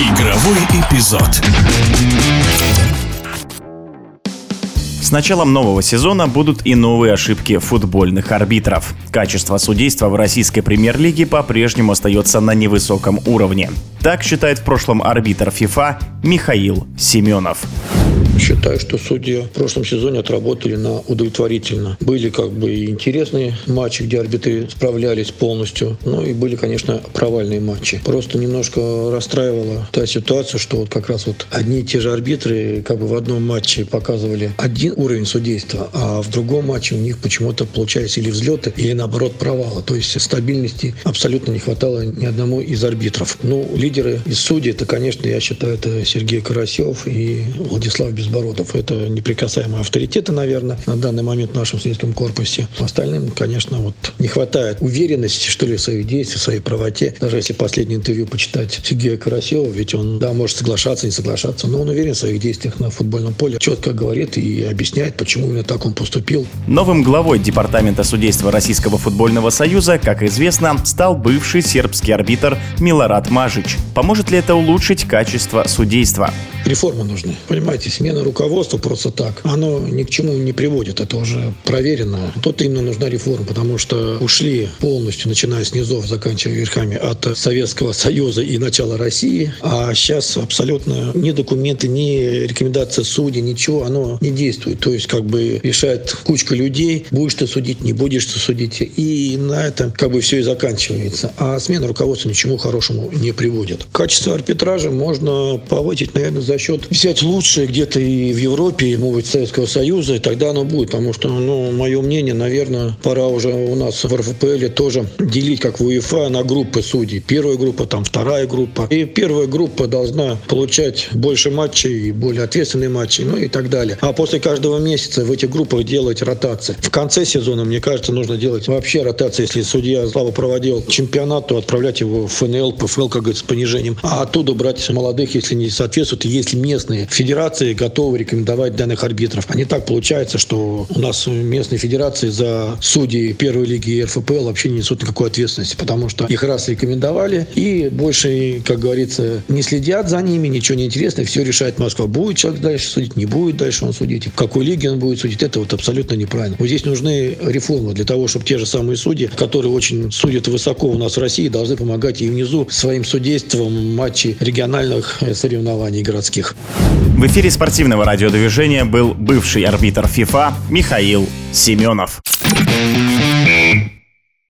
Игровой эпизод. С началом нового сезона будут и новые ошибки футбольных арбитров. Качество судейства в российской премьер-лиге по-прежнему остается на невысоком уровне. Так считает в прошлом арбитр FIFA Михаил Семенов. Считаю, что судьи в прошлом сезоне отработали на удовлетворительно. Были как бы и интересные матчи, где арбитры справлялись полностью, ну и были, конечно, провальные матчи. Просто немножко расстраивала та ситуация, что вот как раз вот одни и те же арбитры как бы в одном матче показывали один уровень судейства, а в другом матче у них почему-то получались или взлеты, или наоборот провалы. То есть стабильности абсолютно не хватало ни одному из арбитров. Ну, лидеры из судей, это, конечно, я считаю, это Сергей Карасев и Владислав Безбородов Безбородов. Это неприкасаемые авторитеты, наверное, на данный момент в нашем судейском корпусе. Остальным, конечно, вот не хватает уверенности, что ли, в своих действиях, в своей правоте. Даже если последнее интервью почитать Сергея Карасева, ведь он, да, может соглашаться, не соглашаться, но он уверен в своих действиях на футбольном поле, четко говорит и объясняет, почему именно так он поступил. Новым главой Департамента судейства Российского футбольного союза, как известно, стал бывший сербский арбитр Милорад Мажич. Поможет ли это улучшить качество судейства? Реформы нужны. Понимаете, смена руководства просто так, оно ни к чему не приводит. Это уже проверено. Тут именно нужна реформа, потому что ушли полностью, начиная с низов, заканчивая верхами от Советского Союза и начала России. А сейчас абсолютно ни документы, ни рекомендация судей, ничего, оно не действует. То есть как бы решает кучка людей, будешь ты судить, не будешь ты судить. И на этом как бы все и заканчивается. А смена руководства ничему хорошему не приводит. Качество арбитража можно повысить, наверное, за счет взять лучшее где-то и в Европе, и, может Советского Союза, и тогда оно будет. Потому что, ну, мое мнение, наверное, пора уже у нас в РФПЛ тоже делить, как в УЕФА, на группы судей. Первая группа, там вторая группа. И первая группа должна получать больше матчей, и более ответственные матчи, ну и так далее. А после каждого месяца в этих группах делать ротации. В конце сезона, мне кажется, нужно делать вообще ротации. Если судья слабо проводил чемпионат, то отправлять его в ФНЛ, ПФЛ, как говорится, с понижением. А оттуда брать молодых, если не соответствует, если местные федерации готовы рекомендовать данных арбитров. А не так получается, что у нас местные федерации за судей первой лиги и РФПЛ вообще не несут никакой ответственности, потому что их раз рекомендовали и больше, как говорится, не следят за ними, ничего не интересно, все решает Москва. Будет человек дальше судить, не будет дальше он судить, в какой лиге он будет судить, это вот абсолютно неправильно. Вот здесь нужны реформы для того, чтобы те же самые судьи, которые очень судят высоко у нас в России, должны помогать и внизу своим судейством матчей региональных соревнований городских. В эфире спортивного радиодвижения был бывший арбитр ФИФА Михаил Семенов.